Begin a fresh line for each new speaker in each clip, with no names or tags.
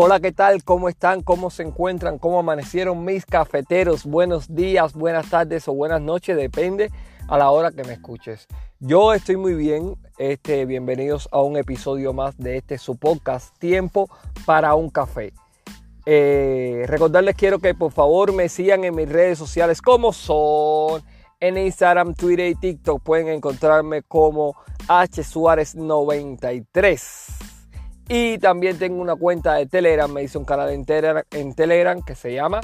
Hola, ¿qué tal? ¿Cómo están? ¿Cómo se encuentran? ¿Cómo amanecieron mis cafeteros? Buenos días, buenas tardes o buenas noches, depende a la hora que me escuches. Yo estoy muy bien. Este, bienvenidos a un episodio más de este su podcast Tiempo para un café. Eh, recordarles quiero que por favor me sigan en mis redes sociales como son en Instagram, Twitter y TikTok. Pueden encontrarme como H Suárez 93. Y también tengo una cuenta de Telegram, me hice un canal en Telegram, que se llama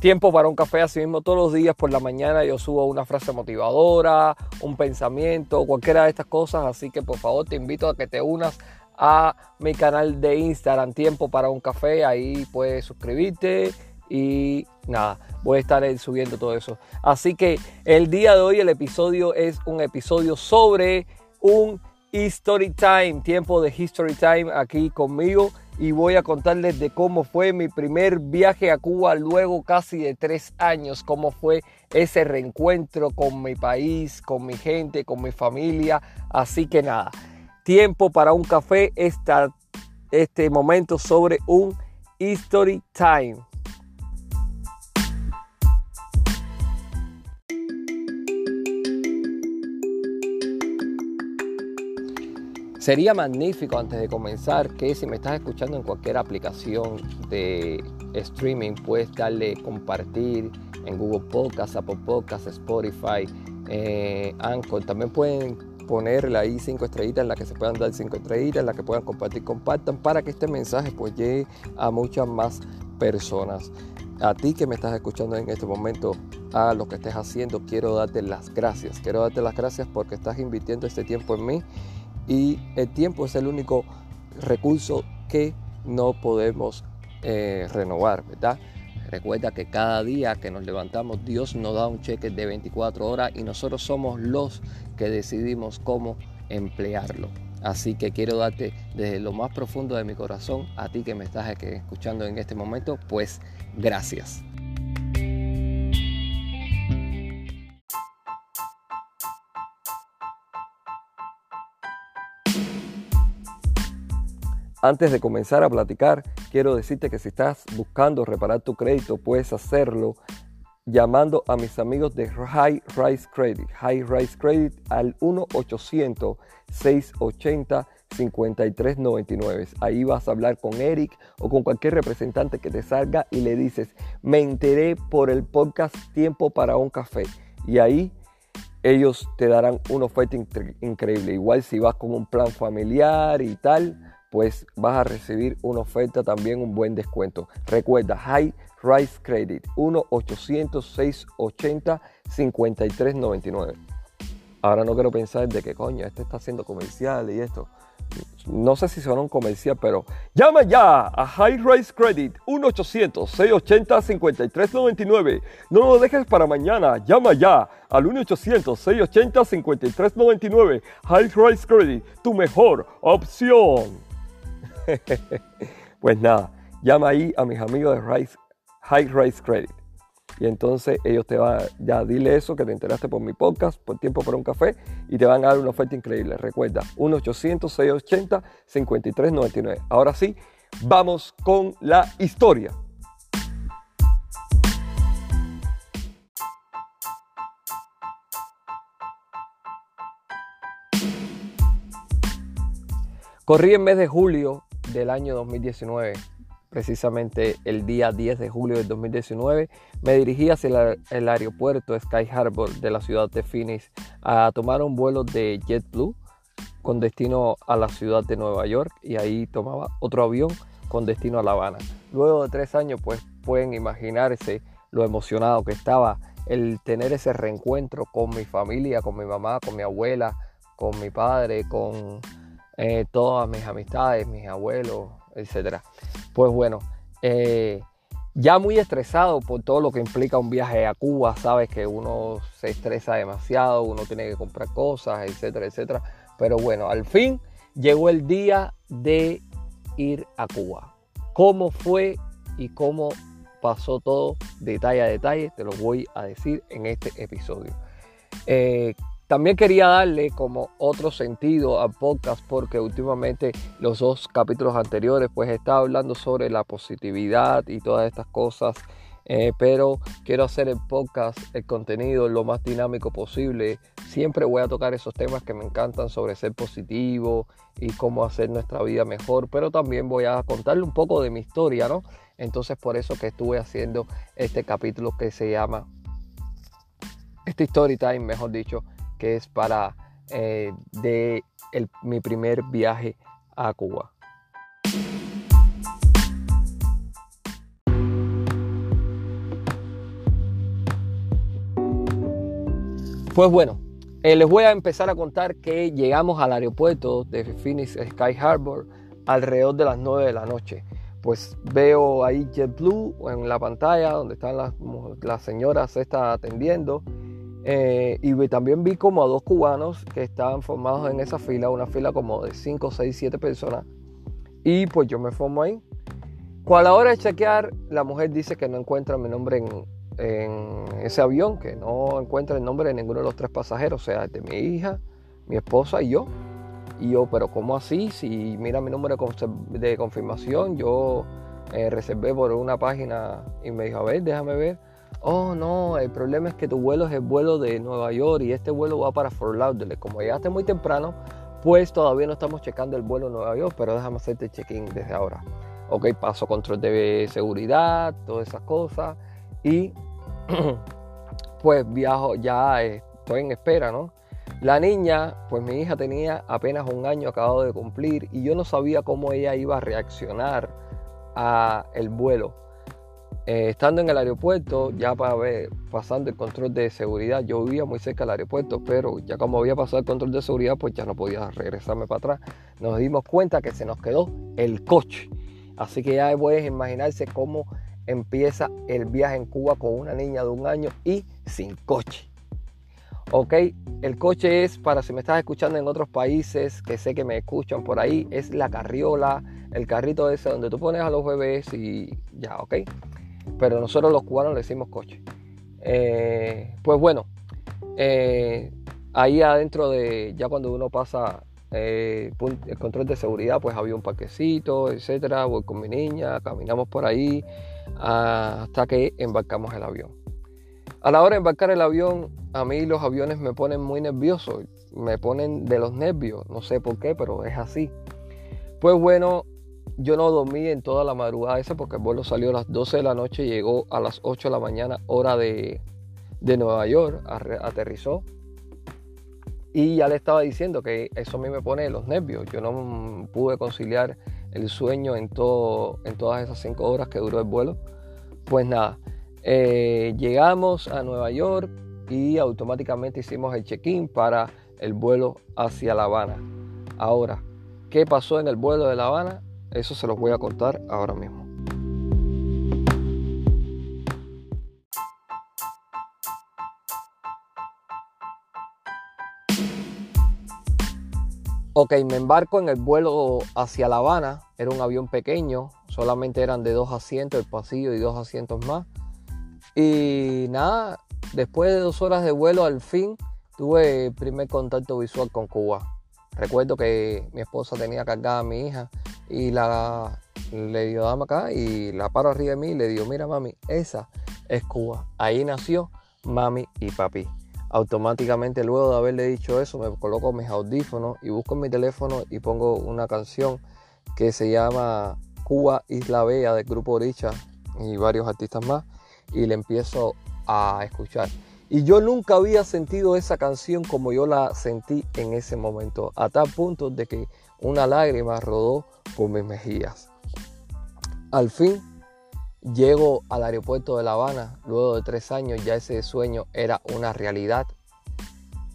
Tiempo para un café. Así mismo todos los días por la mañana yo subo una frase motivadora, un pensamiento, cualquiera de estas cosas. Así que por favor te invito a que te unas a mi canal de Instagram, Tiempo para un café. Ahí puedes suscribirte y nada, voy a estar subiendo todo eso. Así que el día de hoy el episodio es un episodio sobre un History Time, tiempo de History Time aquí conmigo y voy a contarles de cómo fue mi primer viaje a Cuba luego casi de tres años, cómo fue ese reencuentro con mi país, con mi gente, con mi familia. Así que nada, tiempo para un café, este momento sobre un History Time. Sería magnífico antes de comenzar que si me estás escuchando en cualquier aplicación de streaming, puedes darle compartir en Google Podcast, Apple Podcast, Spotify, eh, Anchor. También pueden ponerle ahí cinco estrellitas en la que se puedan dar cinco estrellitas, en la que puedan compartir, compartan para que este mensaje pues llegue a muchas más personas. A ti que me estás escuchando en este momento, a lo que estés haciendo, quiero darte las gracias. Quiero darte las gracias porque estás invirtiendo este tiempo en mí y el tiempo es el único recurso que no podemos eh, renovar, ¿verdad? Recuerda que cada día que nos levantamos Dios nos da un cheque de 24 horas y nosotros somos los que decidimos cómo emplearlo. Así que quiero darte desde lo más profundo de mi corazón a ti que me estás escuchando en este momento, pues gracias. Antes de comenzar a platicar, quiero decirte que si estás buscando reparar tu crédito, puedes hacerlo llamando a mis amigos de High Rise Credit. High Rise Credit al 1-800-680-5399. Ahí vas a hablar con Eric o con cualquier representante que te salga y le dices, me enteré por el podcast Tiempo para un café. Y ahí ellos te darán una oferta increíble. Igual si vas con un plan familiar y tal pues vas a recibir una oferta también, un buen descuento. Recuerda, High Rise Credit, 1-800-680-5399. Ahora no quiero pensar de qué coño, este está haciendo comercial y esto. No sé si son un comercial, pero llama ya a High Rise Credit 1-800-680-5399. No lo dejes para mañana, llama ya al 1-800-680-5399. High Rise Credit, tu mejor opción. pues nada, llama ahí a mis amigos de High Rise Credit. Y entonces ellos te van, ya dile eso, que te enteraste por mi podcast, por tiempo para un café, y te van a dar una oferta increíble. Recuerda, 1-800-680-5399. Ahora sí, vamos con la historia. Corrí en mes de julio del año 2019, precisamente el día 10 de julio del 2019, me dirigí hacia el, aeropuerto Sky Harbor de la ciudad de Phoenix a tomar un vuelo de JetBlue con destino a la ciudad de Nueva York y ahí tomaba otro avión con destino a La Habana. Luego de tres años, pues pueden imaginarse lo emocionado que estaba el tener ese reencuentro con mi familia, con mi mamá, con mi abuela, con mi padre, con eh, todas mis amistades, mis abuelos, etc. Pues bueno, eh, ya muy estresado por todo lo que implica un viaje a Cuba, sabes que uno se estresa demasiado, uno tiene que comprar cosas, etcétera, etcétera. Pero bueno, al fin llegó el día de ir a Cuba. ¿Cómo fue y cómo pasó todo detalle a detalle? Te lo voy a decir en este episodio. Eh, También quería darle como otro sentido al podcast porque últimamente los dos capítulos anteriores pues estaba hablando sobre la positividad y todas estas cosas eh, pero quiero hacer el podcast, el contenido lo más dinámico posible. Siempre voy a tocar esos temas que me encantan sobre ser positivo y cómo hacer nuestra vida mejor, pero también voy a contarle un poco de mi historia, ¿no? Entonces por eso que estuve haciendo este capítulo que se llama, este story time, mejor dicho, que es para eh, de mi primer viaje a Cuba. Pues bueno, eh, les voy a empezar a contar que llegamos al aeropuerto de Phoenix Sky Harbor alrededor de las 9 de la noche. Pues veo ahí JetBlue en la pantalla donde están las, las señoras está atendiendo. Eh, y también vi como a dos cubanos que estaban formados en esa fila, una fila como de 5, 6, 7 personas. Y pues yo me formo ahí. Cuando a la hora de chequear, la mujer dice que no encuentra mi nombre en, ese avión que no encuentra el nombre de ninguno de los tres pasajeros, o sea, de mi hija, mi esposa y yo. Y yo, pero ¿cómo así? Si mira mi número de confirmación, yo eh, reservé por una página y me dijo, a ver, déjame ver. Oh, no, el problema es que tu vuelo es el vuelo de Nueva York y este vuelo va para Fort Lauderdale. Como llegaste muy temprano, pues todavía no estamos checando el vuelo Nueva York, pero déjame hacerte check-in desde ahora. Ok, paso control de seguridad, todas esas cosas. Y pues viajo, ya estoy en espera, ¿no? La niña, pues mi hija tenía apenas un año acabado de cumplir y yo no sabía cómo ella iba a reaccionar a el vuelo. Eh, estando en el aeropuerto, ya para ver, pasando el control de seguridad, yo vivía muy cerca del aeropuerto, pero ya como había pasado el control de seguridad, pues ya no podía regresarme para atrás. Nos dimos cuenta que se nos quedó el coche. Así que ya puedes imaginarse cómo empieza el viaje en Cuba con una niña de un año y sin coche. Ok, el coche es para si me estás escuchando en otros países que sé que me escuchan por ahí, es la carriola, el carrito ese donde tú pones a los bebés y ya, ok. Pero nosotros los cubanos le decimos coche. Eh, pues bueno, eh, ahí adentro de, ya cuando uno pasa eh, el control de seguridad, pues había un parquecito, etcétera. Voy con mi niña, caminamos por ahí hasta que embarcamos el avión. A la hora de embarcar el avión, a mí los aviones me ponen muy nervioso, me ponen de los nervios, no sé por qué, pero es así. Pues bueno, yo no dormí en toda la madrugada esa porque el vuelo salió a las 12 de la noche y llegó a las 8 de la mañana, hora de, de Nueva York, aterrizó. Y ya le estaba diciendo que eso a mí me pone los nervios. Yo no pude conciliar el sueño en, todo, en todas esas cinco horas que duró el vuelo. Pues nada, eh, llegamos a Nueva York y automáticamente hicimos el check-in para el vuelo hacia La Habana. Ahora, ¿qué pasó en el vuelo de La Habana? Eso se los voy a contar ahora mismo. Ok, me embarco en el vuelo hacia La Habana. Era un avión pequeño, solamente eran de dos asientos, el pasillo y dos asientos más. Y nada, después de dos horas de vuelo, al fin tuve el primer contacto visual con Cuba. Recuerdo que mi esposa tenía cargada a mi hija y la le dio dama acá y la paro arriba de mí y le digo, mira mami, esa es Cuba. Ahí nació mami y papi automáticamente luego de haberle dicho eso me coloco mis audífonos y busco en mi teléfono y pongo una canción que se llama Cuba Isla Bella del grupo Oricha y varios artistas más y le empiezo a escuchar. Y yo nunca había sentido esa canción como yo la sentí en ese momento, a tal punto de que una lágrima rodó por mis mejillas. Al fin Llego al aeropuerto de La Habana, luego de tres años ya ese sueño era una realidad.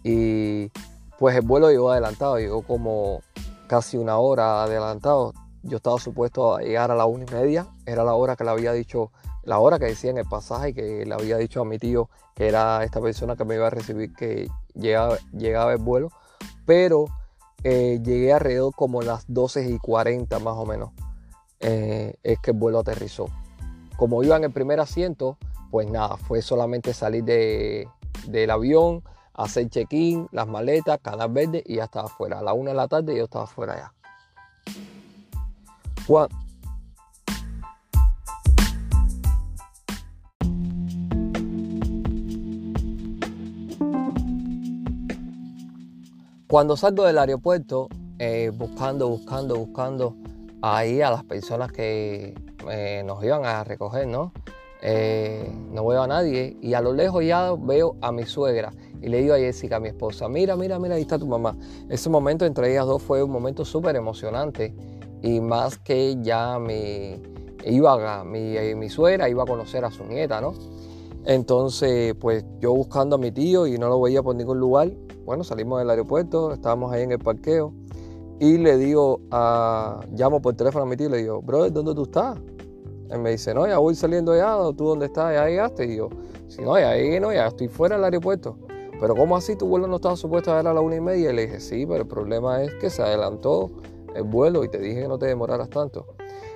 Y pues el vuelo llegó adelantado, llegó como casi una hora adelantado. Yo estaba supuesto a llegar a la una y media, era la hora que le había dicho, la hora que decía en el pasaje que le había dicho a mi tío que era esta persona que me iba a recibir que llegaba, llegaba el vuelo. Pero eh, llegué alrededor como las 12 y 40 más o menos. Eh, es que el vuelo aterrizó. Como iba en el primer asiento, pues nada, fue solamente salir del avión, hacer check-in, las maletas, canal verde y ya estaba afuera. A la una de la tarde yo estaba afuera ya. Cuando salgo del aeropuerto, eh, buscando, buscando, buscando ahí a las personas que eh, nos iban a recoger, ¿no? Eh, no veo a nadie y a lo lejos ya veo a mi suegra y le digo a Jessica, a mi esposa, mira, mira, mira, ahí está tu mamá. Ese momento entre ellas dos fue un momento súper emocionante y más que ya mi, iba mi, mi suegra iba a conocer a su nieta, ¿no? Entonces, pues yo buscando a mi tío y no lo veía por ningún lugar, bueno, salimos del aeropuerto, estábamos ahí en el parqueo y le digo, a, llamo por teléfono a mi tío y le digo, brother, ¿dónde tú estás? Él me dice, no, ya voy saliendo ya, ¿tú dónde estás? ¿Ya llegaste? Y yo, si no, ya llegué, no, ya estoy fuera del aeropuerto. Pero ¿cómo así tu vuelo no estaba supuesto a ver a la una y media? Y le dije, sí, pero el problema es que se adelantó el vuelo y te dije que no te demoraras tanto.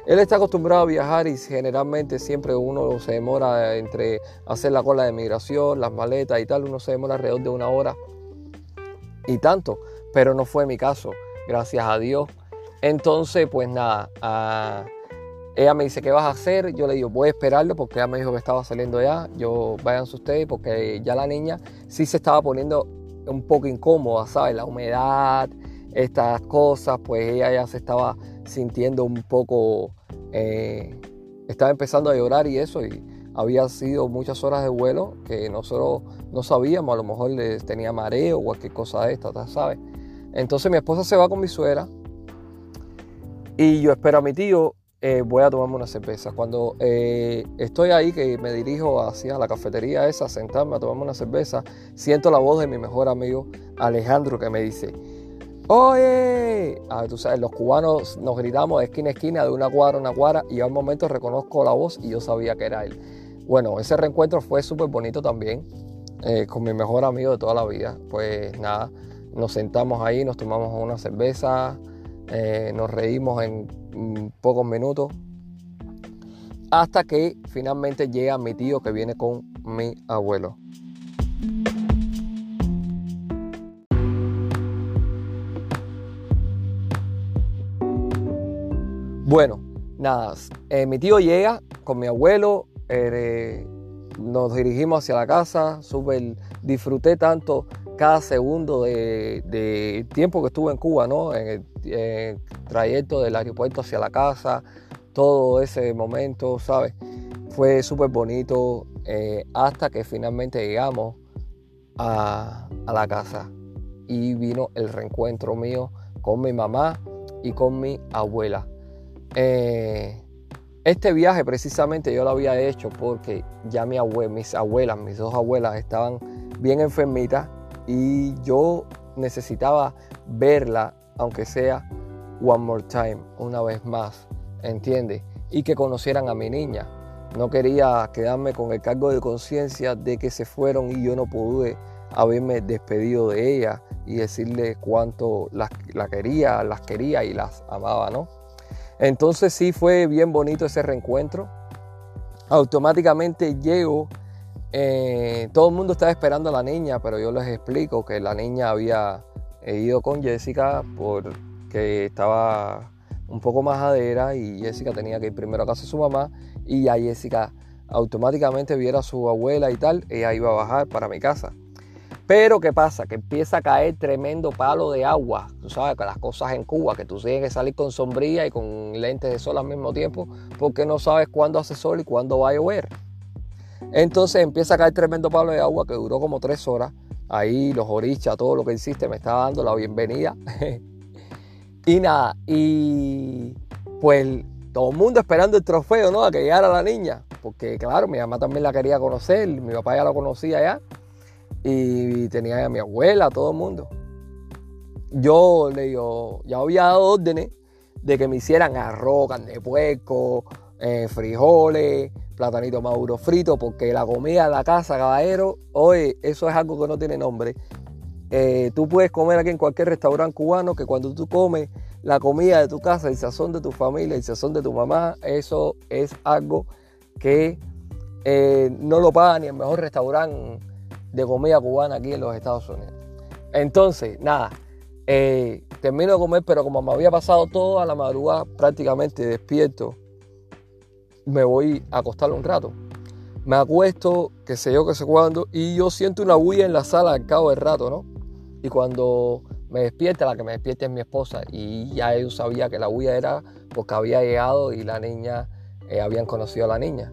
Él está acostumbrado a viajar y generalmente siempre uno se demora entre hacer la cola de migración, las maletas y tal, uno se demora alrededor de una hora y tanto, pero no fue mi caso, gracias a Dios. Entonces, pues nada, ah, ella me dice, ¿qué vas a hacer? Yo le digo, voy a esperarlo porque ella me dijo que estaba saliendo ya. Yo, váyanse ustedes porque ya la niña sí se estaba poniendo un poco incómoda, ¿sabes? La humedad, estas cosas, pues ella ya se estaba sintiendo un poco, eh, estaba empezando a llorar y eso, había sido muchas horas de vuelo que nosotros no sabíamos, a lo mejor les tenía mareo o cualquier cosa de esta, ¿sabes? Entonces mi esposa se va con mi suegra y yo espero a mi tío eh, voy a tomarme una cerveza. Cuando eh, estoy ahí, que me dirijo hacia la cafetería esa, sentarme a tomarme una cerveza, siento la voz de mi mejor amigo Alejandro que me dice, ¡Oye! Ah, tú sabes, los cubanos nos gritamos de esquina a esquina, de una cuadra a una cuadra, y al momento reconozco la voz y yo sabía que era él. Bueno, ese reencuentro fue súper bonito también, eh, con mi mejor amigo de toda la vida. Pues nada, nos sentamos ahí, nos tomamos una cerveza, nos reímos en pocos minutos, hasta que finalmente llega mi tío que viene con mi abuelo. Bueno, nada, eh, mi tío llega con mi abuelo, eh, nos dirigimos hacia la casa, súper disfruté tanto cada segundo de, tiempo que estuve en Cuba, ¿no? En el, trayecto del aeropuerto hacia la casa, todo ese momento, ¿sabes? Fue súper bonito eh, hasta que finalmente llegamos a, la casa y vino el reencuentro mío con mi mamá y con mi abuela. Eh, este viaje precisamente yo lo había hecho porque ya mi mis abuelas, mis dos abuelas estaban bien enfermitas y yo necesitaba verla, aunque sea one more time, una vez más, ¿entiendes? Y que conocieran a mi niña. No quería quedarme con el cargo de conciencia de que se fueron y yo no pude haberme despedido de ella y decirle cuánto las, la quería, las quería y las amaba, ¿no? Entonces sí fue bien bonito ese reencuentro. Automáticamente llego eh, todo el mundo estaba esperando a la niña, pero yo les explico que la niña había ido con Jessica porque estaba un poco majadera y Jessica tenía que ir primero a casa de su mamá y ya Jessica automáticamente viera a su abuela y tal, ella iba a bajar para mi casa. Pero ¿qué pasa? Que empieza a caer tremendo palo de agua. Tú sabes que las cosas en Cuba, que tú tienes que salir con sombrilla y con lentes de sol al mismo tiempo, porque no sabes cuándo hace sol y cuándo va a llover. Entonces empieza a caer tremendo palo de agua que duró como tres horas. Ahí los orichas, todo lo que hiciste, me estaba dando la bienvenida. y nada, y pues todo el mundo esperando el trofeo, ¿no? A que llegara la niña. Porque claro, mi mamá también la quería conocer, mi papá ya la conocía ya. Y tenía a mi abuela, todo el mundo. Yo le digo, ya había dado órdenes de que me hicieran arroz, carne de puerco, eh, frijoles, platanito maduro frito, porque la comida de la casa, caballero, hoy eso es algo que no tiene nombre. Eh, tú puedes comer aquí en cualquier restaurante cubano que cuando tú comes la comida de tu casa, el sazón de tu familia, el sazón de tu mamá, eso es algo que eh, no lo paga ni el mejor restaurante de comida cubana aquí en los Estados Unidos. Entonces, nada, eh, termino de comer, pero como me había pasado toda la madrugada prácticamente despierto, me voy a acostar un rato. Me acuesto, que sé yo, que sé cuándo, y yo siento una bulla en la sala al cabo del rato, ¿no? Y cuando me despierta, la que me despierta es mi esposa, y ya yo sabía que la bulla era porque había llegado y la niña, eh, habían conocido a la niña.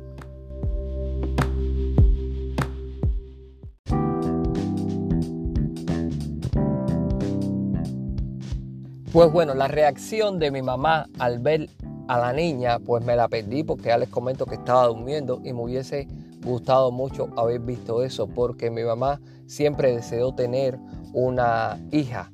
Pues bueno, la reacción de mi mamá al ver a la niña, pues me la perdí porque ya les comento que estaba durmiendo y me hubiese gustado mucho haber visto eso porque mi mamá siempre deseó tener una hija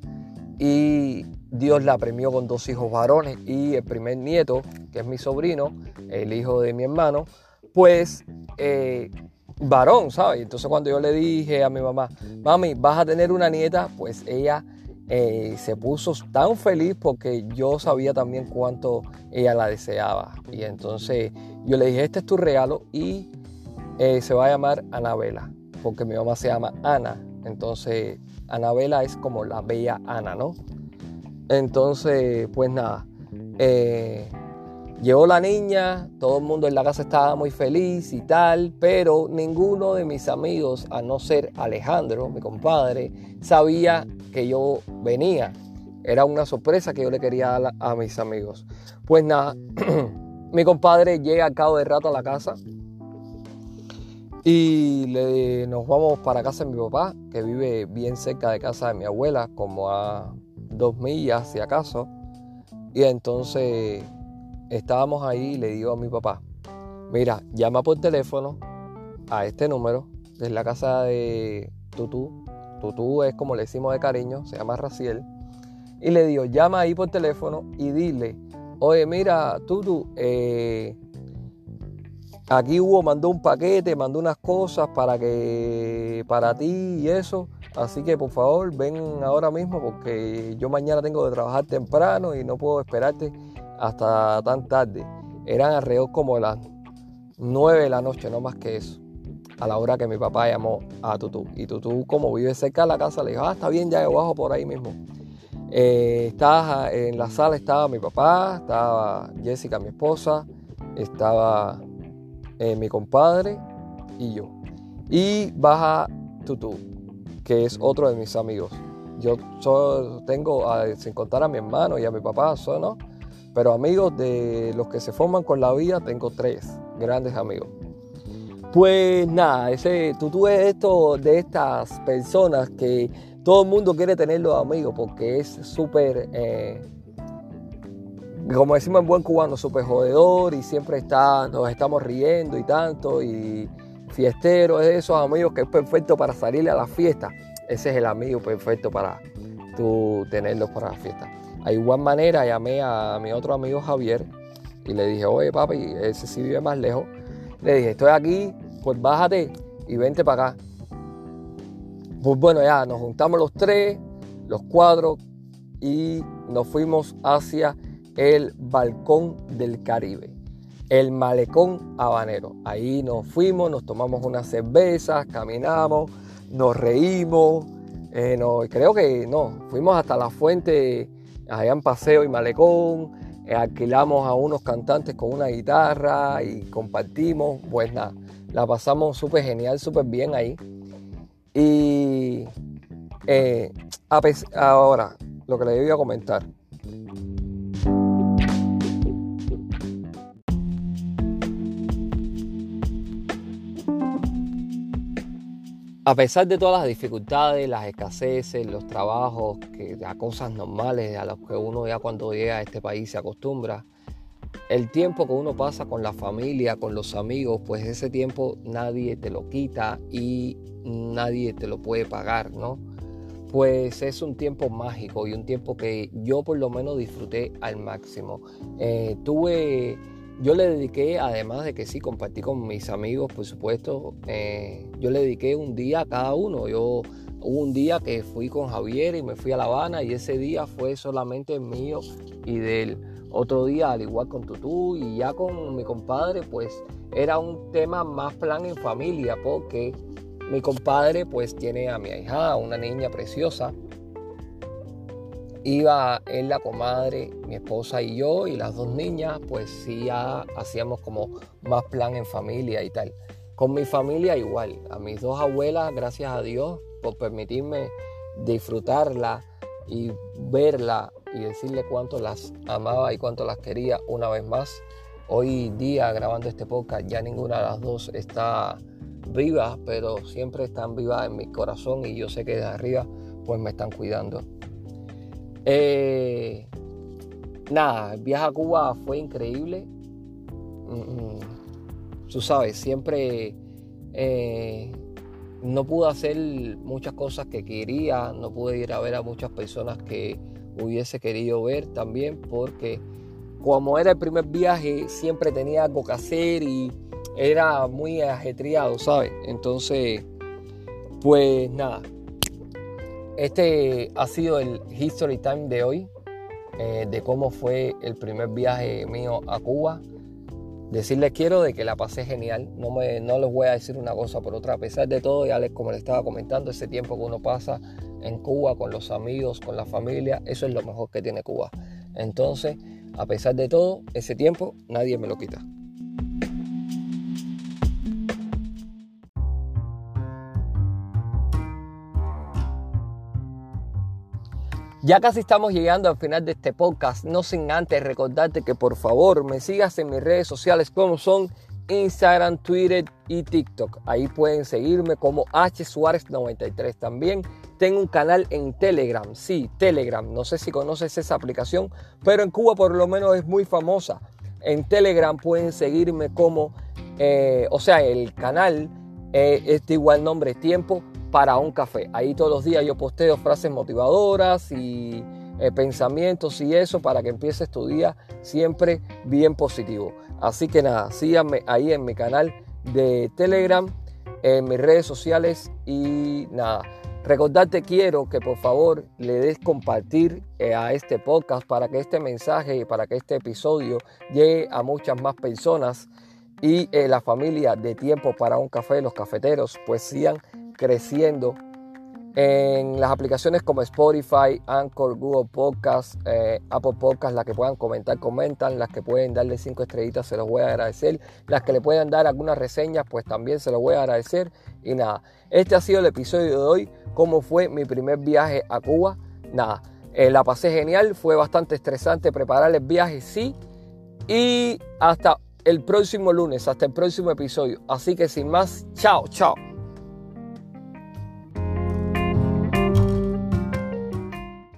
y Dios la premió con dos hijos varones y el primer nieto, que es mi sobrino, el hijo de mi hermano, pues eh, varón, ¿sabes? Entonces cuando yo le dije a mi mamá, mami, vas a tener una nieta, pues ella eh, se puso tan feliz porque yo sabía también cuánto ella la deseaba. Y entonces yo le dije, este es tu regalo y eh, se va a llamar Anabela, porque mi mamá se llama Ana. Entonces Anabela es como la bella Ana, ¿no? Entonces, pues nada. Eh, Llegó la niña, todo el mundo en la casa estaba muy feliz y tal, pero ninguno de mis amigos, a no ser Alejandro, mi compadre, sabía que yo venía. Era una sorpresa que yo le quería dar a mis amigos. Pues nada, mi compadre llega al cabo de rato a la casa y le, nos vamos para casa de mi papá, que vive bien cerca de casa de mi abuela, como a dos millas si acaso. Y entonces estábamos ahí y le digo a mi papá, mira, llama por teléfono a este número, de la casa de Tutú. Tutú es como le decimos de cariño, se llama Raciel. Y le digo, llama ahí por teléfono y dile, oye, mira, Tutu, eh, aquí Hugo mandó un paquete, mandó unas cosas para que para ti y eso. Así que por favor ven ahora mismo porque yo mañana tengo que trabajar temprano y no puedo esperarte hasta tan tarde. Eran alrededor como las 9 de la noche, no más que eso. A la hora que mi papá llamó a Tutú. Y Tutú, como vive cerca de la casa, le dijo, ah, está bien, ya yo bajo por ahí mismo. Eh, estaba, en la sala estaba mi papá, estaba Jessica, mi esposa, estaba eh, mi compadre y yo. Y baja Tutú, que es otro de mis amigos. Yo tengo, sin contar a mi hermano y a mi papá, ¿no? Pero amigos de los que se forman con la vida, tengo tres grandes amigos. Pues nada, ese es esto de estas personas que todo el mundo quiere tenerlos amigos porque es súper, eh, como decimos en buen cubano, súper jodedor y siempre está, nos estamos riendo y tanto y fiestero, es de esos amigos que es perfecto para salir a la fiesta. Ese es el amigo perfecto para tú tenerlos para la fiesta. A igual manera llamé a mi otro amigo Javier y le dije, oye papi, ese sí vive más lejos. Le dije, estoy aquí, pues bájate y vente para acá. Pues bueno, ya nos juntamos los tres, los cuatro y nos fuimos hacia el balcón del Caribe, el malecón habanero. Ahí nos fuimos, nos tomamos unas cervezas, caminamos, nos reímos. Eh, creo que no, fuimos hasta la fuente allá en Paseo y Malecón, eh, alquilamos a unos cantantes con una guitarra y compartimos, pues nada, la pasamos súper genial, súper bien ahí. Y eh, ahora, lo que le iba a comentar, A pesar de todas las dificultades, las escaseces, los trabajos, que, las cosas normales a las que uno ya cuando llega a este país se acostumbra, el tiempo que uno pasa con la familia, con los amigos, pues ese tiempo nadie te lo quita y nadie te lo puede pagar, ¿no? Pues es un tiempo mágico y un tiempo que yo por lo menos disfruté al máximo. Eh, tuve yo le dediqué, además de que sí, compartí con mis amigos, por supuesto, eh, yo le dediqué un día a cada uno. Yo hubo un día que fui con Javier y me fui a La Habana y ese día fue solamente mío y de él. Otro día, al igual con Tutú y ya con mi compadre, pues era un tema más plan en familia porque Mi compadre pues tiene a mi hija, una niña preciosa. Iba él, la comadre, mi esposa y yo y las dos niñas, pues sí hacíamos como más plan en familia y tal. Con mi familia igual, a mis dos abuelas, gracias a Dios por permitirme disfrutarla y verla y decirle cuánto las amaba y cuánto las quería una vez más. Hoy día grabando este podcast ya ninguna de las dos está viva, pero siempre están vivas en mi corazón y yo sé que de arriba pues me están cuidando. Eh, nada, el viaje a Cuba fue increíble. Mm, mm. Tú sabes, siempre eh, no pude hacer muchas cosas que quería, no pude ir a ver a muchas personas que hubiese querido ver también, porque como era el primer viaje, siempre tenía algo que hacer y era muy ajetreado, ¿sabes? Entonces, pues nada, este ha sido el History Time de hoy, eh, de cómo fue el primer viaje mío a Cuba. Decirles quiero de que la pasé genial, no, me, no les voy a decir una cosa por otra, a pesar de todo, ya les, como les estaba comentando, ese tiempo que uno pasa en Cuba con los amigos, con la familia, eso es lo mejor que tiene Cuba. Entonces, a pesar de todo, ese tiempo nadie me lo quita. Ya casi estamos llegando al final de este podcast, no sin antes recordarte que por favor me sigas en mis redes sociales como son Instagram, Twitter y TikTok. Ahí pueden seguirme como H Suárez 93 también. Tengo un canal en Telegram, sí, Telegram. No sé si conoces esa aplicación, pero en Cuba por lo menos es muy famosa. En Telegram pueden seguirme como, eh, o sea, el canal eh, es de igual nombre, Tiempo para un café. Ahí todos los días yo posteo frases motivadoras y eh, pensamientos y eso para que empieces tu día siempre bien positivo. Así que nada, síganme ahí en mi canal de Telegram, en mis redes sociales y nada. Recordarte quiero que por favor le des compartir eh, a este podcast para que este mensaje y para que este episodio llegue a muchas más personas y eh, la familia de Tiempo para un Café, los cafeteros, pues sigan creciendo en las aplicaciones como Spotify, Anchor, Google Podcast, eh, Apple Podcast, las que puedan comentar, comentan, las que pueden darle cinco estrellitas, se los voy a agradecer, las que le puedan dar algunas reseñas, pues también se los voy a agradecer. Y nada, este ha sido el episodio de hoy, cómo fue mi primer viaje a Cuba. Nada, eh, la pasé genial, fue bastante estresante preparar el viaje, sí. Y hasta el próximo lunes, hasta el próximo episodio. Así que sin más, chao, chao.